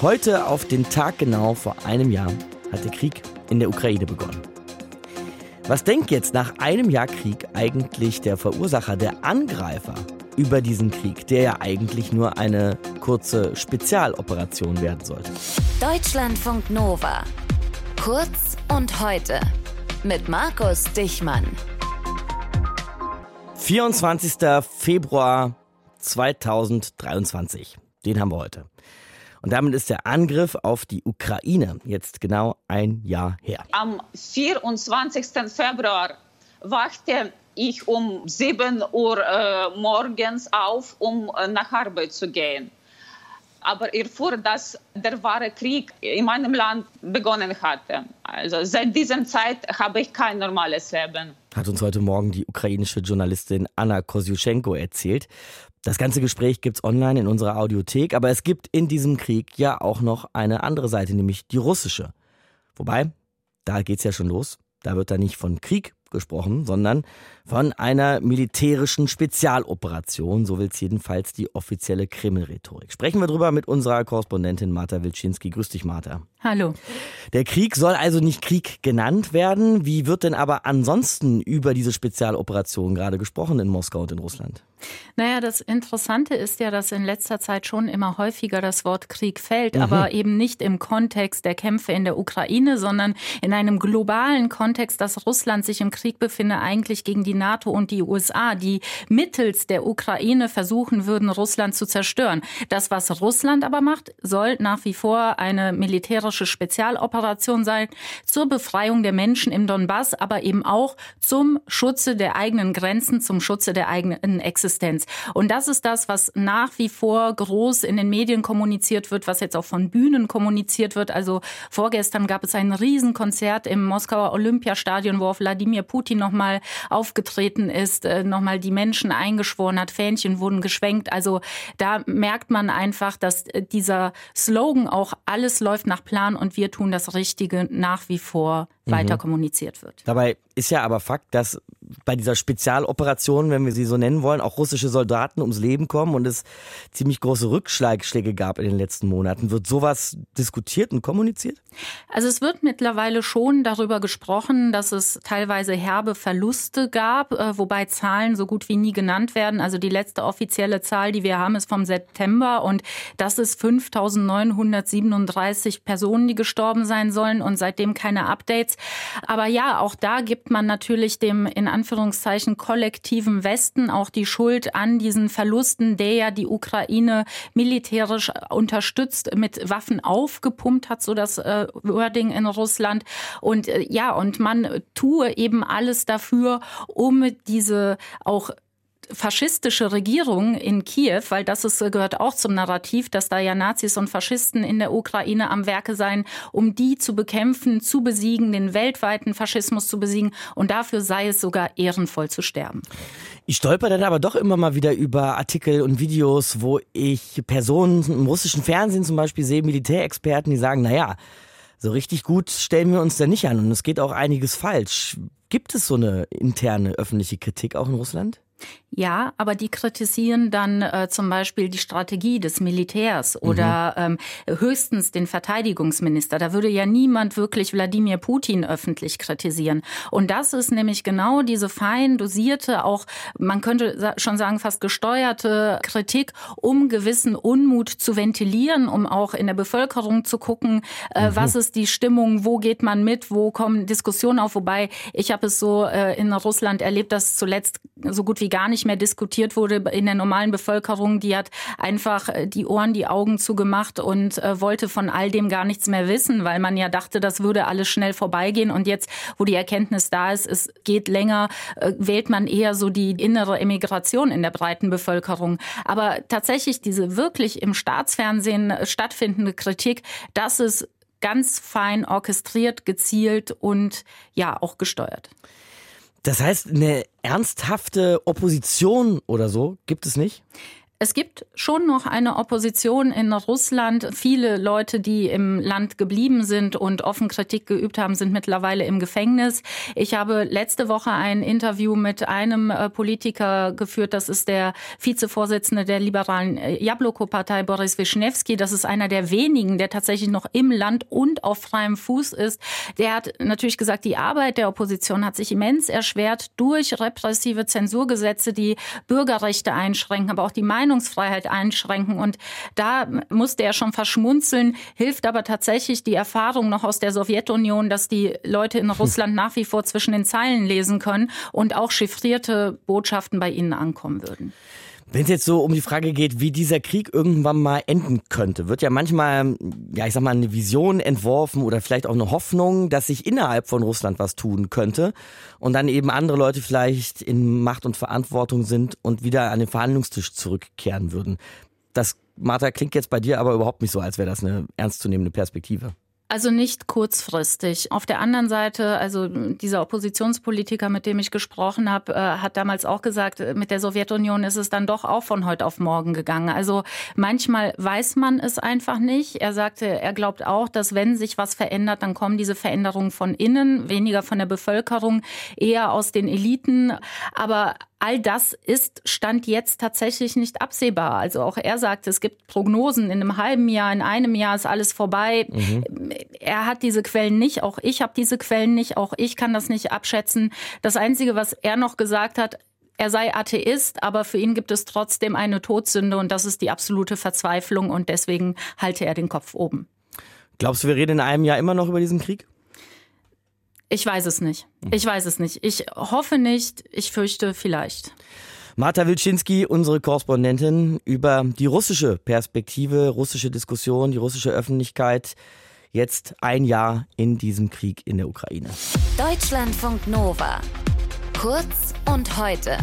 Heute auf den Tag genau vor einem Jahr hat der Krieg in der Ukraine begonnen. Was denkt jetzt nach einem Jahr Krieg eigentlich der Verursacher, der Angreifer über diesen Krieg, der ja eigentlich nur eine kurze Spezialoperation werden sollte? Deutschlandfunk Nova. Kurz und heute mit Markus Dichmann. 24. Februar 2023. Den haben wir heute. Und damit ist der Angriff auf die Ukraine jetzt genau ein Jahr her. Am 24. Februar wachte ich um 7 Uhr äh, morgens auf, um äh, nach Arbeit zu gehen. Aber ich erfuhr, dass der wahre Krieg in meinem Land begonnen hatte. Also seit dieser Zeit habe ich kein normales Leben. Hat uns heute Morgen die ukrainische Journalistin Anna Kosyuschenko erzählt. Das ganze Gespräch gibt's online in unserer Audiothek, aber es gibt in diesem Krieg ja auch noch eine andere Seite, nämlich die russische. Wobei, da geht's ja schon los. Da wird da nicht von Krieg gesprochen, sondern von einer militärischen Spezialoperation. So will es jedenfalls die offizielle Kreml-Rhetorik. Sprechen wir drüber mit unserer Korrespondentin Marta Wilczynski. Grüß dich, Marta. Hallo. Der Krieg soll also nicht Krieg genannt werden. Wie wird denn aber ansonsten über diese Spezialoperation gerade gesprochen in Moskau und in Russland? Naja, das Interessante ist ja, dass in letzter Zeit schon immer häufiger das Wort Krieg fällt, mhm. aber eben nicht im Kontext der Kämpfe in der Ukraine, sondern in einem globalen Kontext, dass Russland sich im Krieg befinde, eigentlich gegen die NATO und die USA, die mittels der Ukraine versuchen würden, Russland zu zerstören. Das, was Russland aber macht, soll nach wie vor eine militärische Spezialoperation sein zur Befreiung der Menschen im Donbass, aber eben auch zum Schutze der eigenen Grenzen, zum Schutze der eigenen Existenz. Und das ist das, was nach wie vor groß in den Medien kommuniziert wird, was jetzt auch von Bühnen kommuniziert wird. Also vorgestern gab es ein Riesenkonzert im Moskauer Olympiastadion, wo auch Wladimir Putin nochmal aufgetreten ist, äh, nochmal die Menschen eingeschworen hat, Fähnchen wurden geschwenkt. Also da merkt man einfach, dass äh, dieser Slogan auch alles läuft nach Plan und wir tun das Richtige nach wie vor weiter mhm. kommuniziert wird. Dabei ist ja aber Fakt, dass bei dieser Spezialoperation, wenn wir sie so nennen wollen, auch russische Soldaten ums Leben kommen und es ziemlich große Rückschläge gab in den letzten Monaten. Wird sowas diskutiert und kommuniziert? Also es wird mittlerweile schon darüber gesprochen, dass es teilweise herbe Verluste gab, äh, wobei Zahlen so gut wie nie genannt werden. Also die letzte offizielle Zahl, die wir haben, ist vom September und das ist 5.937 Personen, die gestorben sein sollen und seitdem keine Updates. Aber ja, auch da gibt man natürlich dem in Anführungszeichen kollektiven Westen auch die Schuld an diesen Verlusten, der ja die Ukraine militärisch unterstützt, mit Waffen aufgepumpt hat, so das äh, Wording in Russland. Und äh, ja, und man tue eben alles dafür, um diese auch faschistische Regierung in Kiew, weil das ist, gehört auch zum Narrativ, dass da ja Nazis und Faschisten in der Ukraine am Werke seien, um die zu bekämpfen, zu besiegen, den weltweiten Faschismus zu besiegen. Und dafür sei es sogar ehrenvoll zu sterben. Ich stolper dann aber doch immer mal wieder über Artikel und Videos, wo ich Personen im russischen Fernsehen zum Beispiel sehe, Militärexperten, die sagen, naja, so richtig gut stellen wir uns da nicht an und es geht auch einiges falsch. Gibt es so eine interne öffentliche Kritik auch in Russland? Ja, aber die kritisieren dann äh, zum Beispiel die Strategie des Militärs oder mhm. ähm, höchstens den Verteidigungsminister. Da würde ja niemand wirklich Wladimir Putin öffentlich kritisieren. Und das ist nämlich genau diese fein dosierte, auch man könnte schon sagen fast gesteuerte Kritik, um gewissen Unmut zu ventilieren, um auch in der Bevölkerung zu gucken, äh, mhm. was ist die Stimmung, wo geht man mit, wo kommen Diskussionen auf. Wobei ich habe es so äh, in Russland erlebt, dass zuletzt so gut wie gar nicht mehr diskutiert wurde in der normalen Bevölkerung. Die hat einfach äh, die Ohren, die Augen zugemacht und äh, wollte von all dem gar nichts mehr wissen, weil man ja dachte, das würde alles schnell vorbeigehen. Und jetzt, wo die Erkenntnis da ist, es geht länger, äh, wählt man eher so die innere Emigration in der breiten Bevölkerung. Aber tatsächlich diese wirklich im Staatsfernsehen stattfindende Kritik, das ist ganz fein orchestriert, gezielt und ja auch gesteuert. Das heißt, eine ernsthafte Opposition oder so gibt es nicht? Es gibt schon noch eine Opposition in Russland. Viele Leute, die im Land geblieben sind und offen Kritik geübt haben, sind mittlerweile im Gefängnis. Ich habe letzte Woche ein Interview mit einem äh, Politiker geführt. Das ist der Vizevorsitzende der liberalen äh, Jabloko-Partei, Boris Wischnewski. Das ist einer der wenigen, der tatsächlich noch im Land und auf freiem Fuß ist. Der hat natürlich gesagt, die Arbeit der Opposition hat sich immens erschwert durch repressive Zensurgesetze, die Bürgerrechte einschränken, aber auch die Meinung Meinungsfreiheit einschränken. Und da musste er schon verschmunzeln, hilft aber tatsächlich die Erfahrung noch aus der Sowjetunion, dass die Leute in Russland nach wie vor zwischen den Zeilen lesen können und auch chiffrierte Botschaften bei ihnen ankommen würden. Wenn es jetzt so um die Frage geht, wie dieser Krieg irgendwann mal enden könnte, wird ja manchmal, ja, ich sag mal, eine Vision entworfen oder vielleicht auch eine Hoffnung, dass sich innerhalb von Russland was tun könnte und dann eben andere Leute vielleicht in Macht und Verantwortung sind und wieder an den Verhandlungstisch zurückkehren würden. Das, Martha, klingt jetzt bei dir aber überhaupt nicht so, als wäre das eine ernstzunehmende Perspektive. Also nicht kurzfristig. Auf der anderen Seite, also dieser Oppositionspolitiker, mit dem ich gesprochen habe, äh, hat damals auch gesagt, mit der Sowjetunion ist es dann doch auch von heute auf morgen gegangen. Also manchmal weiß man es einfach nicht. Er sagte, er glaubt auch, dass wenn sich was verändert, dann kommen diese Veränderungen von innen, weniger von der Bevölkerung, eher aus den Eliten. Aber All das ist Stand jetzt tatsächlich nicht absehbar. Also auch er sagt, es gibt Prognosen, in einem halben Jahr, in einem Jahr ist alles vorbei. Mhm. Er hat diese Quellen nicht, auch ich habe diese Quellen nicht, auch ich kann das nicht abschätzen. Das Einzige, was er noch gesagt hat, er sei Atheist, aber für ihn gibt es trotzdem eine Todsünde und das ist die absolute Verzweiflung und deswegen halte er den Kopf oben. Glaubst du, wir reden in einem Jahr immer noch über diesen Krieg? Ich weiß es nicht. Ich weiß es nicht. Ich hoffe nicht. Ich fürchte vielleicht. Marta Wilczynski, unsere Korrespondentin, über die russische Perspektive, russische Diskussion, die russische Öffentlichkeit. Jetzt ein Jahr in diesem Krieg in der Ukraine. Deutschlandfunk Nova. Kurz und heute.